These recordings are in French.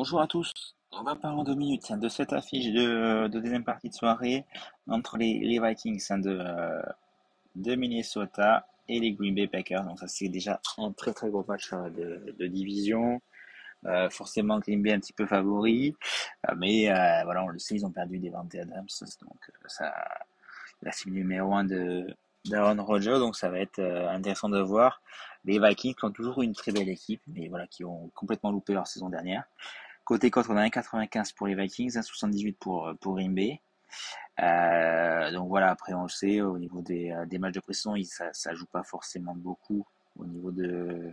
Bonjour à tous. On va parler en deux minutes hein, de cette affiche de, de, deuxième partie de soirée entre les, Vikings hein, de, euh, de Minnesota et les Green Bay Packers. Donc ça c'est déjà un très très gros match hein, de, division. Euh, forcément Green Bay un petit peu favori, euh, mais voilà on le sait ils ont perdu des Devante Adams, donc ça la cible numéro 1 de d'Aaron Rodgers, donc ça va être intéressant de voir. Les Vikings ont toujours une très belle équipe, mais voilà qui ont complètement loupé leur saison dernière. Côté cote, on a 1,95 pour les Vikings, 1,78 pour, pour Green Bay. Euh, donc voilà, après on le sait, au niveau des, des matchs de pression, ça, ça joue pas forcément beaucoup au niveau de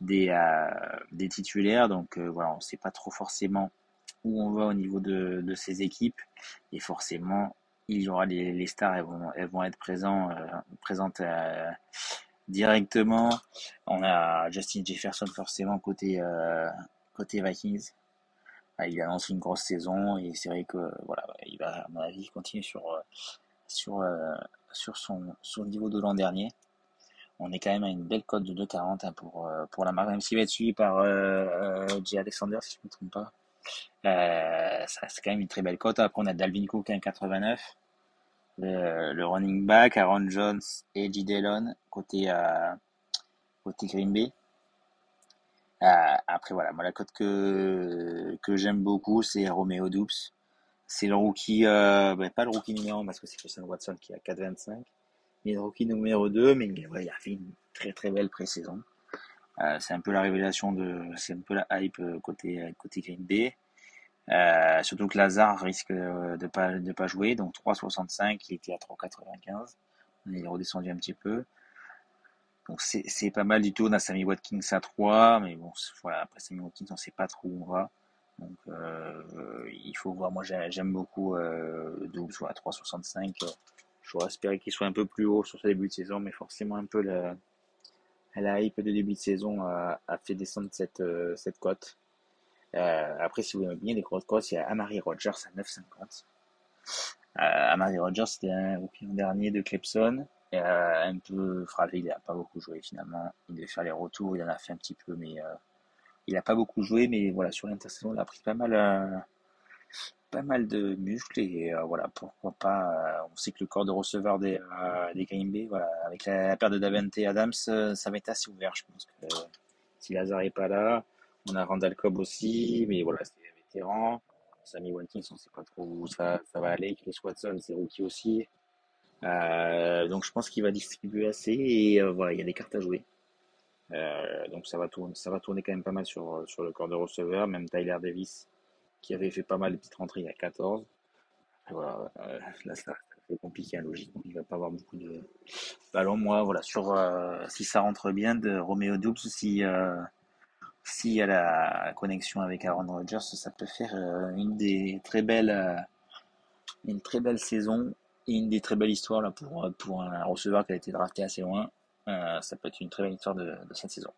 des, euh, des titulaires. Donc euh, voilà, on sait pas trop forcément où on va au niveau de, de ces équipes. Et forcément, il y aura les, les stars, elles vont, elles vont être présents, euh, présentes directement. On a Justin Jefferson forcément côté côté Vikings. Ah, il annonce une grosse saison et c'est vrai que voilà, il va à mon avis continuer sur sur sur son son niveau de l'an dernier. On est quand même à une belle cote de 2,40 hein, pour pour la marque, même s'il va être suivi par euh, J. Alexander si je ne me trompe pas. Euh, ça c'est quand même une très belle cote. Après on a Dalvin Cook 1,89. Le, le running back, Aaron Jones et J. Dillon côté euh, côté Green Bay. Euh, après voilà, moi la cote que que j'aime beaucoup, c'est Romeo Dupes. C'est le rookie, euh, ben, pas le rookie numéro 1 parce que c'est Christian Watson qui a 4,25, mais le rookie numéro 2, mais il a fait une très très belle pré-saison. Euh, c'est un peu la révélation de, c'est un peu la hype côté côté Green Bay. Euh, surtout que Lazare risque de pas de pas jouer, donc 3,65, il était à 3,95. On est redescendu un petit peu. C'est pas mal du tout. On a Sammy Watkins à 3, mais bon, voilà, après Sammy Watkins, on sait pas trop où on va. Donc euh, il faut voir. Moi, j'aime beaucoup euh, Doubs à 3,65. J'aurais espéré qu'il soit un peu plus haut sur ce début de saison, mais forcément un peu la, hype de début de saison a, fait descendre cette, euh, cote. Euh, après, si vous aimez bien les grosses cotes, il y a Amari Rogers à 9,50. Euh, Amari Rogers, c'était un opinion dernier de Clemson. Euh, un peu fragile, il n'a pas beaucoup joué finalement. Il devait faire les retours, il en a fait un petit peu, mais euh, il n'a pas beaucoup joué. Mais voilà, sur l'intersaison, il a pris pas mal, euh, pas mal de muscles et voilà, pourquoi pas. On sait que le corps de receveur des, des Green Bay, voilà, avec la, la paire de Davante Adams, ça va être assez ouvert. Je pense que si Lazare est pas là, on a Randall Cobb aussi, mais voilà, c'est des vétérans. Sammy Watkins, on sait pas trop où ça, ça va aller. Chris Watson, c'est rookie aussi. Euh, donc je pense qu'il va distribuer assez et euh, voilà, il y a des cartes à jouer. Euh, donc ça va tourner, ça va tourner quand même pas mal sur sur le corps de receveur, même Tyler Davis qui avait fait pas mal de petites rentrées il y a 14. Voilà, là ça c'est compliqué hein, logiquement, il va pas avoir beaucoup de ballons. Moi voilà, sur si ça rentre bien de Romeo Dubs, si s'il y a la connexion avec Aaron Rodgers, ça peut faire une des très belles une très belle saison une des très belles histoires là, pour, pour un receveur qui a été drafté assez loin. Euh, ça peut être une très belle histoire de cette saison.